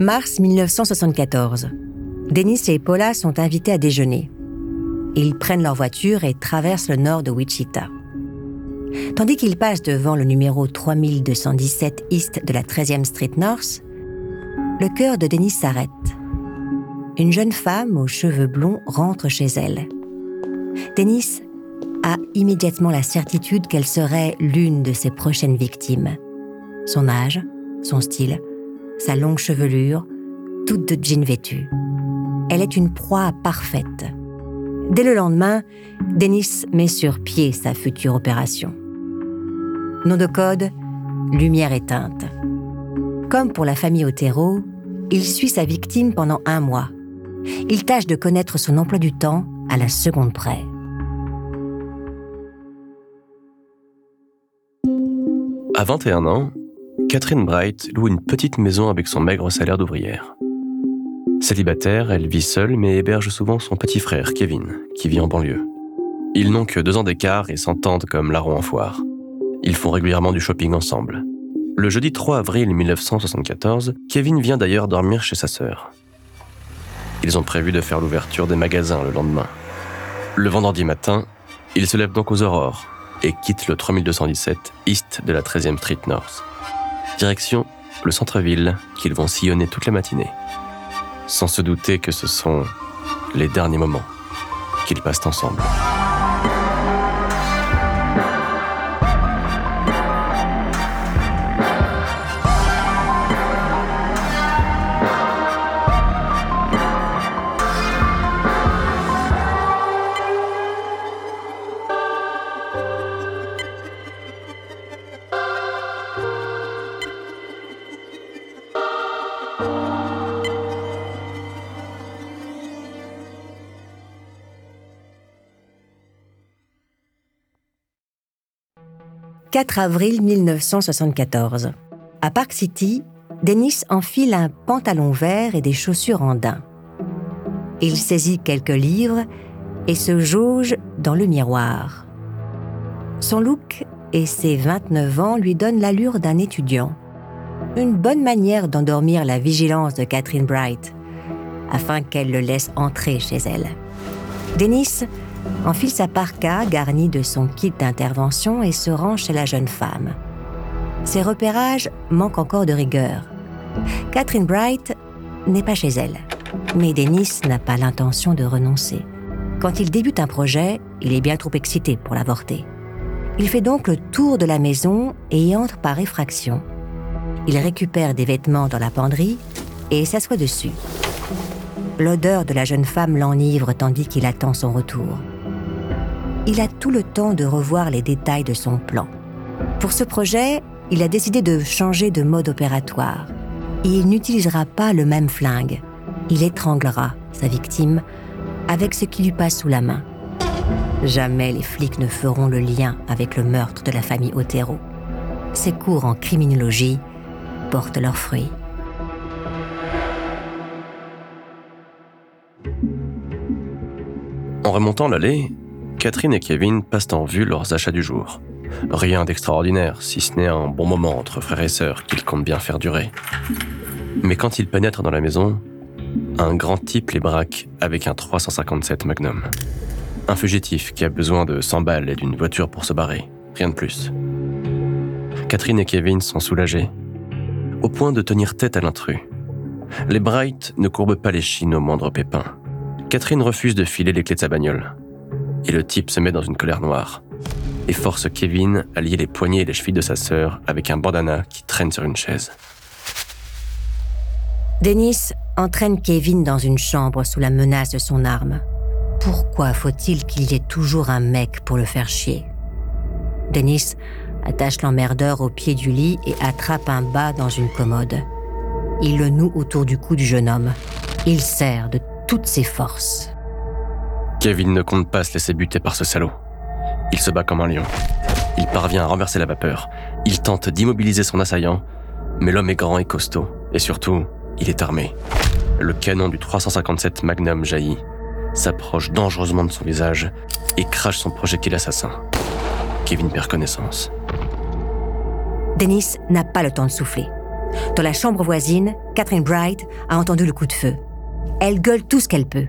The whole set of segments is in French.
Mars 1974. Dennis et Paula sont invités à déjeuner. Ils prennent leur voiture et traversent le nord de Wichita. Tandis qu'ils passent devant le numéro 3217 East de la 13e Street North, le cœur de Dennis s'arrête. Une jeune femme aux cheveux blonds rentre chez elle. Dennis a immédiatement la certitude qu'elle serait l'une de ses prochaines victimes. Son âge, son style, sa longue chevelure, toute de jean vêtue. Elle est une proie parfaite. Dès le lendemain, Dennis met sur pied sa future opération. Nom de code, lumière éteinte. Comme pour la famille Otero, il suit sa victime pendant un mois. Il tâche de connaître son emploi du temps à la seconde près. À 21 ans, Catherine Bright loue une petite maison avec son maigre salaire d'ouvrière. Célibataire, elle vit seule mais héberge souvent son petit frère, Kevin, qui vit en banlieue. Ils n'ont que deux ans d'écart et s'entendent comme larron en foire. Ils font régulièrement du shopping ensemble. Le jeudi 3 avril 1974, Kevin vient d'ailleurs dormir chez sa sœur. Ils ont prévu de faire l'ouverture des magasins le lendemain. Le vendredi matin, ils se lèvent donc aux aurores et quittent le 3217 East de la 13e Street North. Direction le centre-ville qu'ils vont sillonner toute la matinée sans se douter que ce sont les derniers moments qu'ils passent ensemble. 4 avril 1974. À Park City, Dennis enfile un pantalon vert et des chaussures en daim. Il saisit quelques livres et se jauge dans le miroir. Son look et ses 29 ans lui donnent l'allure d'un étudiant. Une bonne manière d'endormir la vigilance de Catherine Bright, afin qu'elle le laisse entrer chez elle. Dennis enfile sa parka garnie de son kit d'intervention et se rend chez la jeune femme. Ses repérages manquent encore de rigueur. Catherine Bright n'est pas chez elle, mais Dennis n'a pas l'intention de renoncer. Quand il débute un projet, il est bien trop excité pour l'avorter. Il fait donc le tour de la maison et y entre par effraction. Il récupère des vêtements dans la penderie et s'assoit dessus. L'odeur de la jeune femme l'enivre tandis qu'il attend son retour. Il a tout le temps de revoir les détails de son plan. Pour ce projet, il a décidé de changer de mode opératoire. il n'utilisera pas le même flingue. Il étranglera sa victime avec ce qui lui passe sous la main. Jamais les flics ne feront le lien avec le meurtre de la famille Otero. Ses cours en criminologie portent leurs fruits. En remontant l'allée, Catherine et Kevin passent en vue leurs achats du jour. Rien d'extraordinaire, si ce n'est un bon moment entre frères et sœurs qu'ils comptent bien faire durer. Mais quand ils pénètrent dans la maison, un grand type les braque avec un 357 Magnum. Un fugitif qui a besoin de 100 balles et d'une voiture pour se barrer, rien de plus. Catherine et Kevin sont soulagés, au point de tenir tête à l'intrus. Les Bright ne courbent pas les chines au moindre pépin. Catherine refuse de filer les clés de sa bagnole. Et le type se met dans une colère noire et force Kevin à lier les poignets et les chevilles de sa sœur avec un bandana qui traîne sur une chaise. Dennis entraîne Kevin dans une chambre sous la menace de son arme. Pourquoi faut-il qu'il y ait toujours un mec pour le faire chier? Dennis attache l'emmerdeur au pied du lit et attrape un bas dans une commode. Il le noue autour du cou du jeune homme. Il serre de toutes ses forces. Kevin ne compte pas se laisser buter par ce salaud. Il se bat comme un lion. Il parvient à renverser la vapeur. Il tente d'immobiliser son assaillant, mais l'homme est grand et costaud, et surtout, il est armé. Le canon du 357 Magnum jaillit, s'approche dangereusement de son visage et crache son projectile assassin. Kevin perd connaissance. Dennis n'a pas le temps de souffler. Dans la chambre voisine, Catherine Bright a entendu le coup de feu. Elle gueule tout ce qu'elle peut.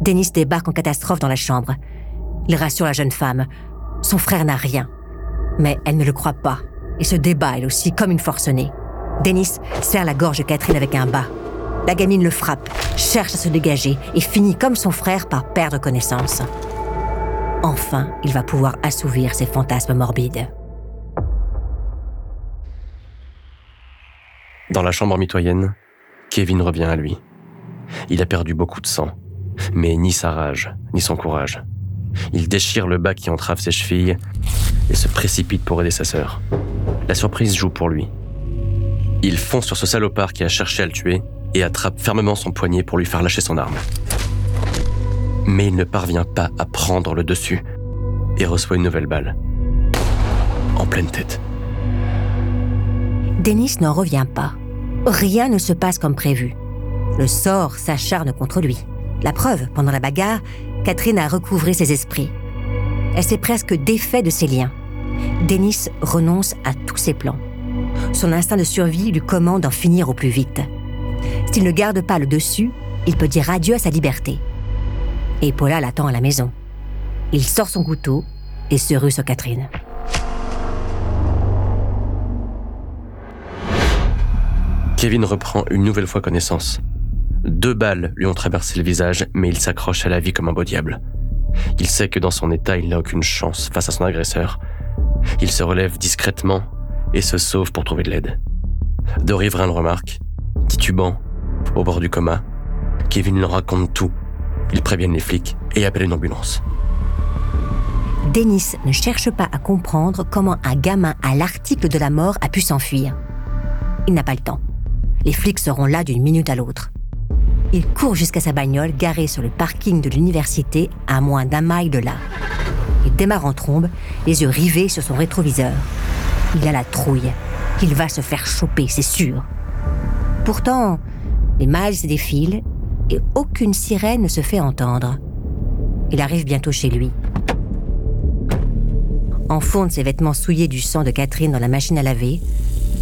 Dennis débarque en catastrophe dans la chambre. Il rassure la jeune femme. Son frère n'a rien. Mais elle ne le croit pas et se débat elle aussi comme une forcenée. Dennis serre la gorge de Catherine avec un bas. La gamine le frappe, cherche à se dégager et finit comme son frère par perdre connaissance. Enfin, il va pouvoir assouvir ses fantasmes morbides. Dans la chambre mitoyenne, Kevin revient à lui. Il a perdu beaucoup de sang, mais ni sa rage, ni son courage. Il déchire le bas qui entrave ses chevilles et se précipite pour aider sa sœur. La surprise joue pour lui. Il fonce sur ce salopard qui a cherché à le tuer et attrape fermement son poignet pour lui faire lâcher son arme. Mais il ne parvient pas à prendre le dessus et reçoit une nouvelle balle. En pleine tête. Denis n'en revient pas. Rien ne se passe comme prévu. Le sort s'acharne contre lui. La preuve, pendant la bagarre, Catherine a recouvré ses esprits. Elle s'est presque défait de ses liens. Denis renonce à tous ses plans. Son instinct de survie lui commande d'en finir au plus vite. S'il ne garde pas le dessus, il peut dire adieu à sa liberté. Et Paula l'attend à la maison. Il sort son couteau et se rue sur Catherine. Kevin reprend une nouvelle fois connaissance. Deux balles lui ont traversé le visage, mais il s'accroche à la vie comme un beau diable. Il sait que dans son état, il n'a aucune chance face à son agresseur. Il se relève discrètement et se sauve pour trouver de l'aide. De riverains le remarque, titubant, au bord du coma. Kevin leur raconte tout. Ils préviennent les flics et appellent une ambulance. Dennis ne cherche pas à comprendre comment un gamin à l'article de la mort a pu s'enfuir. Il n'a pas le temps. Les flics seront là d'une minute à l'autre. Il court jusqu'à sa bagnole garée sur le parking de l'université à moins d'un mile de là. Il démarre en trombe, les yeux rivés sur son rétroviseur. Il a la trouille. Il va se faire choper, c'est sûr. Pourtant, les miles se défilent et aucune sirène ne se fait entendre. Il arrive bientôt chez lui. Enfonce ses vêtements souillés du sang de Catherine dans la machine à laver,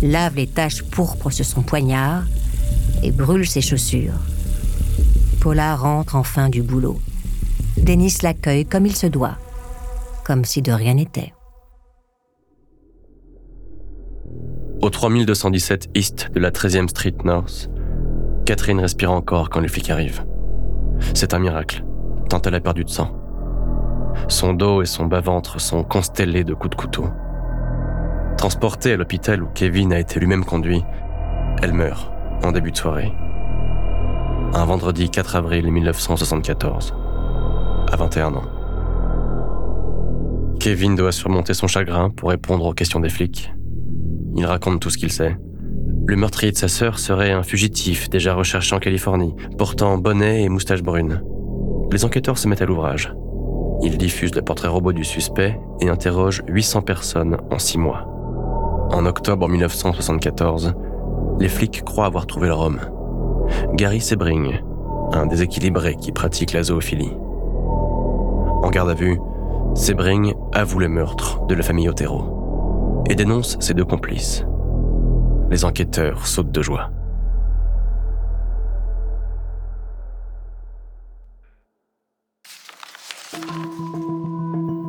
lave les taches pourpres sur son poignard et brûle ses chaussures. Paula rentre enfin du boulot. Dennis l'accueille comme il se doit, comme si de rien n'était. Au 3217 East de la 13e Street North, Catherine respire encore quand les flics arrivent. C'est un miracle, tant elle a perdu de sang. Son dos et son bas-ventre sont constellés de coups de couteau. Transportée à l'hôpital où Kevin a été lui-même conduit, elle meurt en début de soirée un vendredi 4 avril 1974, à 21 ans. Kevin doit surmonter son chagrin pour répondre aux questions des flics. Il raconte tout ce qu'il sait. Le meurtrier de sa sœur serait un fugitif déjà recherché en Californie, portant bonnet et moustache brune. Les enquêteurs se mettent à l'ouvrage. Ils diffusent le portrait robot du suspect et interrogent 800 personnes en 6 mois. En octobre 1974, les flics croient avoir trouvé leur homme. Gary Sebring, un déséquilibré qui pratique la zoophilie. En garde à vue, Sebring avoue le meurtre de la famille Otero et dénonce ses deux complices. Les enquêteurs sautent de joie.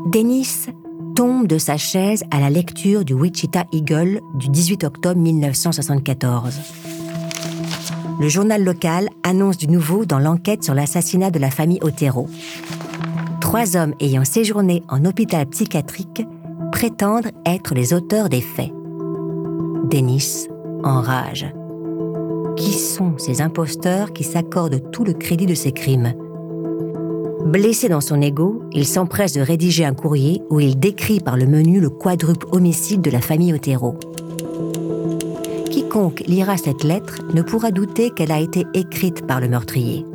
Dennis tombe de sa chaise à la lecture du Wichita Eagle du 18 octobre 1974 le journal local annonce du nouveau dans l'enquête sur l'assassinat de la famille Otero. Trois hommes ayant séjourné en hôpital psychiatrique prétendent être les auteurs des faits. Dennis enrage. Qui sont ces imposteurs qui s'accordent tout le crédit de ces crimes? Blessé dans son ego, il s'empresse de rédiger un courrier où il décrit par le menu le quadruple homicide de la famille Otero quiconque lira cette lettre ne pourra douter qu'elle a été écrite par le meurtrier.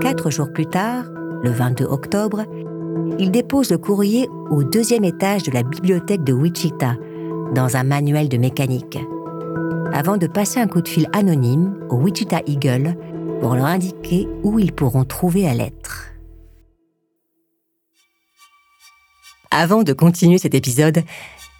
Quatre jours plus tard, le 22 octobre, il dépose le courrier au deuxième étage de la bibliothèque de Wichita, dans un manuel de mécanique, avant de passer un coup de fil anonyme au Wichita Eagle pour leur indiquer où ils pourront trouver la lettre. Avant de continuer cet épisode,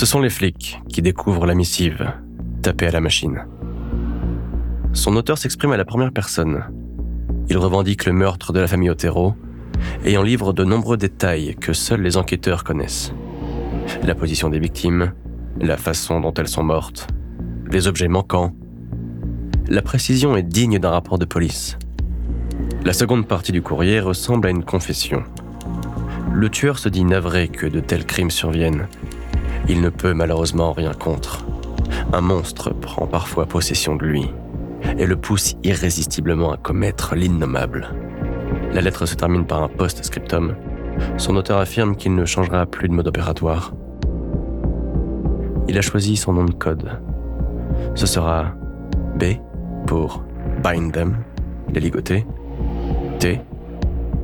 Ce sont les flics qui découvrent la missive, tapée à la machine. Son auteur s'exprime à la première personne. Il revendique le meurtre de la famille Otero et en livre de nombreux détails que seuls les enquêteurs connaissent. La position des victimes, la façon dont elles sont mortes, les objets manquants. La précision est digne d'un rapport de police. La seconde partie du courrier ressemble à une confession. Le tueur se dit navré que de tels crimes surviennent. Il ne peut malheureusement rien contre. Un monstre prend parfois possession de lui et le pousse irrésistiblement à commettre l'innommable. La lettre se termine par un post-scriptum. Son auteur affirme qu'il ne changera plus de mode opératoire. Il a choisi son nom de code. Ce sera B pour bind them, les ligoter, T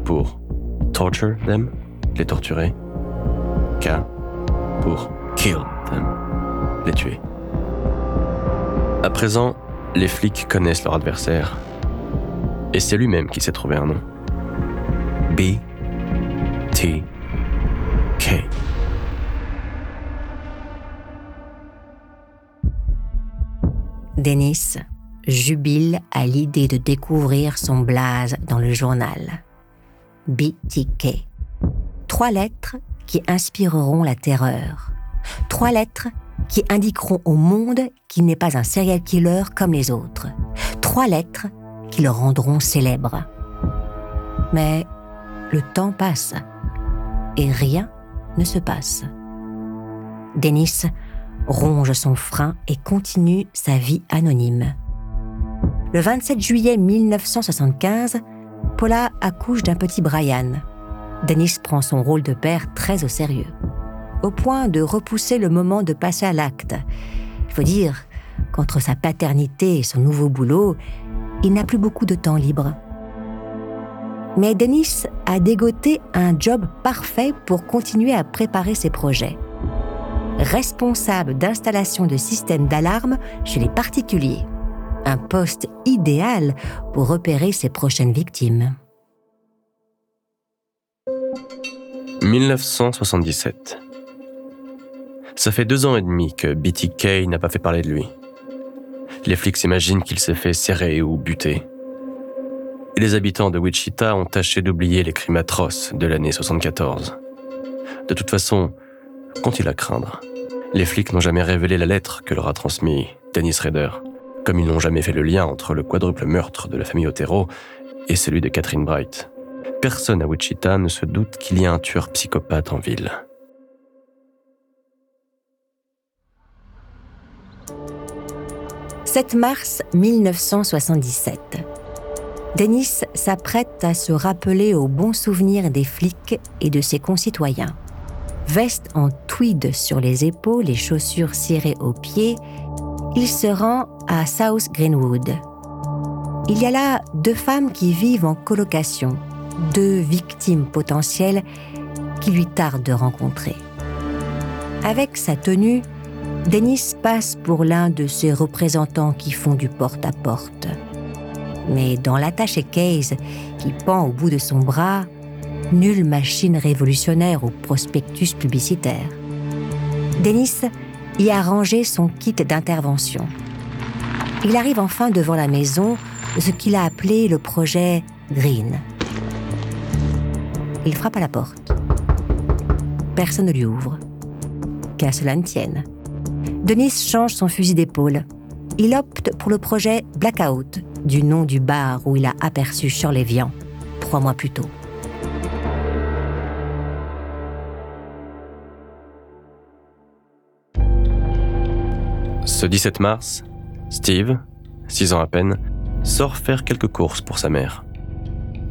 pour torture them, les torturer, K pour kill them, les tuer. À présent, les flics connaissent leur adversaire. Et c'est lui-même qui s'est trouvé un nom. B. T. K. Denis jubile à l'idée de découvrir son blaze dans le journal. BTK. Trois lettres qui inspireront la terreur. Trois lettres qui indiqueront au monde qu'il n'est pas un serial killer comme les autres. Trois lettres qui le rendront célèbre. Mais le temps passe et rien ne se passe. Dennis ronge son frein et continue sa vie anonyme. Le 27 juillet 1975, Paula accouche d'un petit Brian. Dennis prend son rôle de père très au sérieux au point de repousser le moment de passer à l'acte. Il faut dire qu'entre sa paternité et son nouveau boulot, il n'a plus beaucoup de temps libre. Mais Denis a dégoté un job parfait pour continuer à préparer ses projets. Responsable d'installation de systèmes d'alarme chez les particuliers. Un poste idéal pour repérer ses prochaines victimes. 1977. Ça fait deux ans et demi que BTK n'a pas fait parler de lui. Les flics s'imaginent qu'il s'est fait serrer ou buter. Et les habitants de Wichita ont tâché d'oublier les crimes atroces de l'année 74. De toute façon, qu'ont-ils à craindre? Les flics n'ont jamais révélé la lettre que leur a transmis Dennis Rader, comme ils n'ont jamais fait le lien entre le quadruple meurtre de la famille Otero et celui de Catherine Bright. Personne à Wichita ne se doute qu'il y a un tueur psychopathe en ville. 7 mars 1977. Denis s'apprête à se rappeler au bon souvenir des flics et de ses concitoyens. Veste en tweed sur les épaules et chaussures cirées aux pieds, il se rend à South Greenwood. Il y a là deux femmes qui vivent en colocation, deux victimes potentielles qui lui tarde de rencontrer. Avec sa tenue, Dennis passe pour l'un de ces représentants qui font du porte-à-porte. Mais dans l'attaché case qui pend au bout de son bras, nulle machine révolutionnaire ou prospectus publicitaire. Dennis y a rangé son kit d'intervention. Il arrive enfin devant la maison ce qu'il a appelé le projet Green. Il frappe à la porte. Personne ne lui ouvre. Qu'à cela ne tienne. Denis change son fusil d'épaule. Il opte pour le projet Blackout, du nom du bar où il a aperçu Shirley Vian, trois mois plus tôt. Ce 17 mars, Steve, 6 ans à peine, sort faire quelques courses pour sa mère.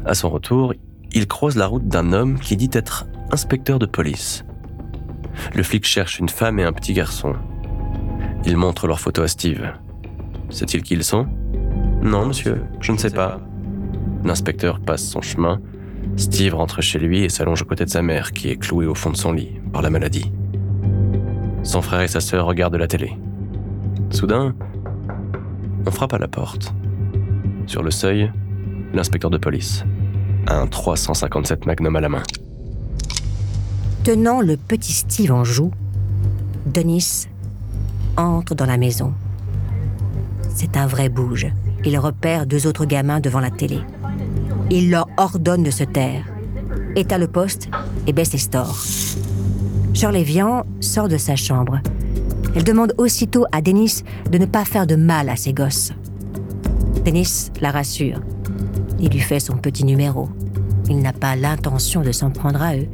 À son retour, il croise la route d'un homme qui dit être inspecteur de police. Le flic cherche une femme et un petit garçon Ils montrent leurs photos à Steve. Sait-il qui ils sont? Non, monsieur, je ne sais pas. L'inspecteur passe son chemin. Steve rentre chez lui et s'allonge aux côtés de sa mère, qui est clouée au fond de son lit par la maladie. Son frère et sa sœur regardent la télé. Soudain, on frappe à la porte. Sur le seuil, l'inspecteur de police, un 357 Magnum à la main. Tenant le petit Steve en joue, Denis entre dans la maison. C'est un vrai bouge. Il repère deux autres gamins devant la télé. Il leur ordonne de se taire, éteint le poste et baisse les stores. Shirley Vian sort de sa chambre. Elle demande aussitôt à Denis de ne pas faire de mal à ses gosses. Denis la rassure. Il lui fait son petit numéro. Il n'a pas l'intention de s'en prendre à eux.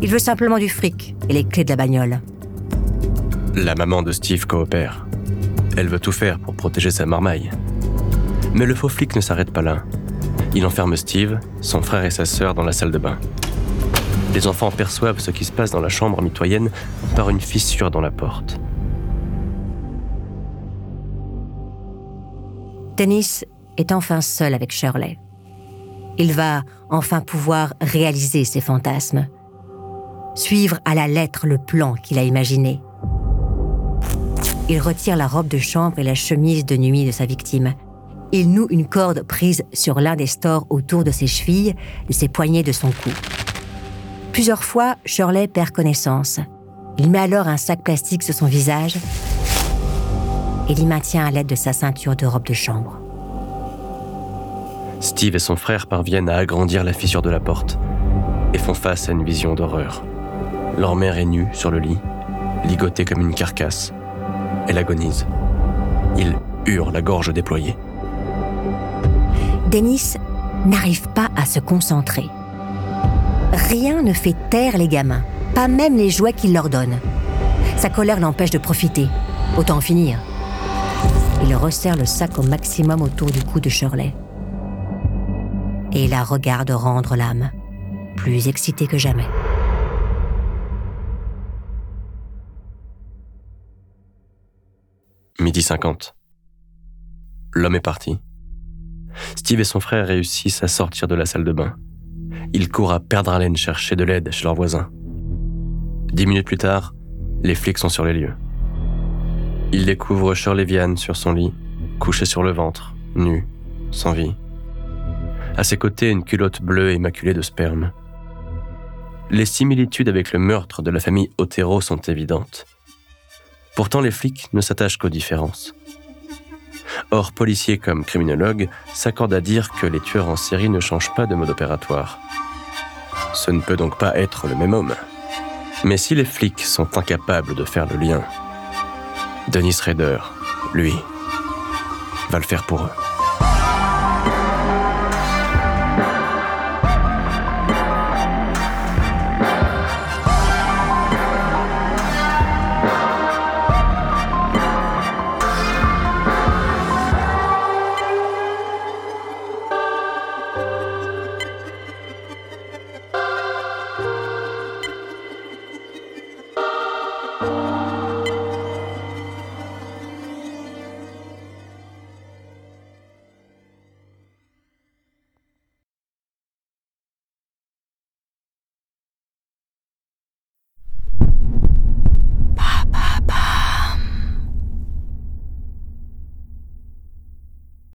Il veut simplement du fric et les clés de la bagnole. La maman de Steve coopère. Elle veut tout faire pour protéger sa marmaille. Mais le faux flic ne s'arrête pas là. Il enferme Steve, son frère et sa sœur dans la salle de bain. Les enfants perçoivent ce qui se passe dans la chambre mitoyenne par une fissure dans la porte. Dennis est enfin seul avec Shirley. Il va enfin pouvoir réaliser ses fantasmes, suivre à la lettre le plan qu'il a imaginé. Il retire la robe de chambre et la chemise de nuit de sa victime. Il noue une corde prise sur l'un des stores autour de ses chevilles, de ses poignets de son cou. Plusieurs fois, Shirley perd connaissance. Il met alors un sac plastique sur son visage et l'y maintient à l'aide de sa ceinture de robe de chambre. Steve et son frère parviennent à agrandir la fissure de la porte et font face à une vision d'horreur. Leur mère est nue sur le lit, ligotée comme une carcasse. Elle agonise. Il hurle la gorge déployée. Dennis n'arrive pas à se concentrer. Rien ne fait taire les gamins, pas même les jouets qu'il leur donne. Sa colère l'empêche de profiter. Autant en finir. Il resserre le sac au maximum autour du cou de Shirley. Et la regarde rendre l'âme, plus excitée que jamais. Midi 50. L'homme est parti. Steve et son frère réussissent à sortir de la salle de bain. Ils courent à perdre haleine chercher de l'aide chez leurs voisins. Dix minutes plus tard, les flics sont sur les lieux. Ils découvrent Shirley sur son lit, couchée sur le ventre, nue, sans vie. À ses côtés, une culotte bleue émaculée de sperme. Les similitudes avec le meurtre de la famille Otero sont évidentes. Pourtant, les flics ne s'attachent qu'aux différences. Or, policiers comme criminologues s'accordent à dire que les tueurs en série ne changent pas de mode opératoire. Ce ne peut donc pas être le même homme. Mais si les flics sont incapables de faire le lien, Dennis Rader, lui, va le faire pour eux.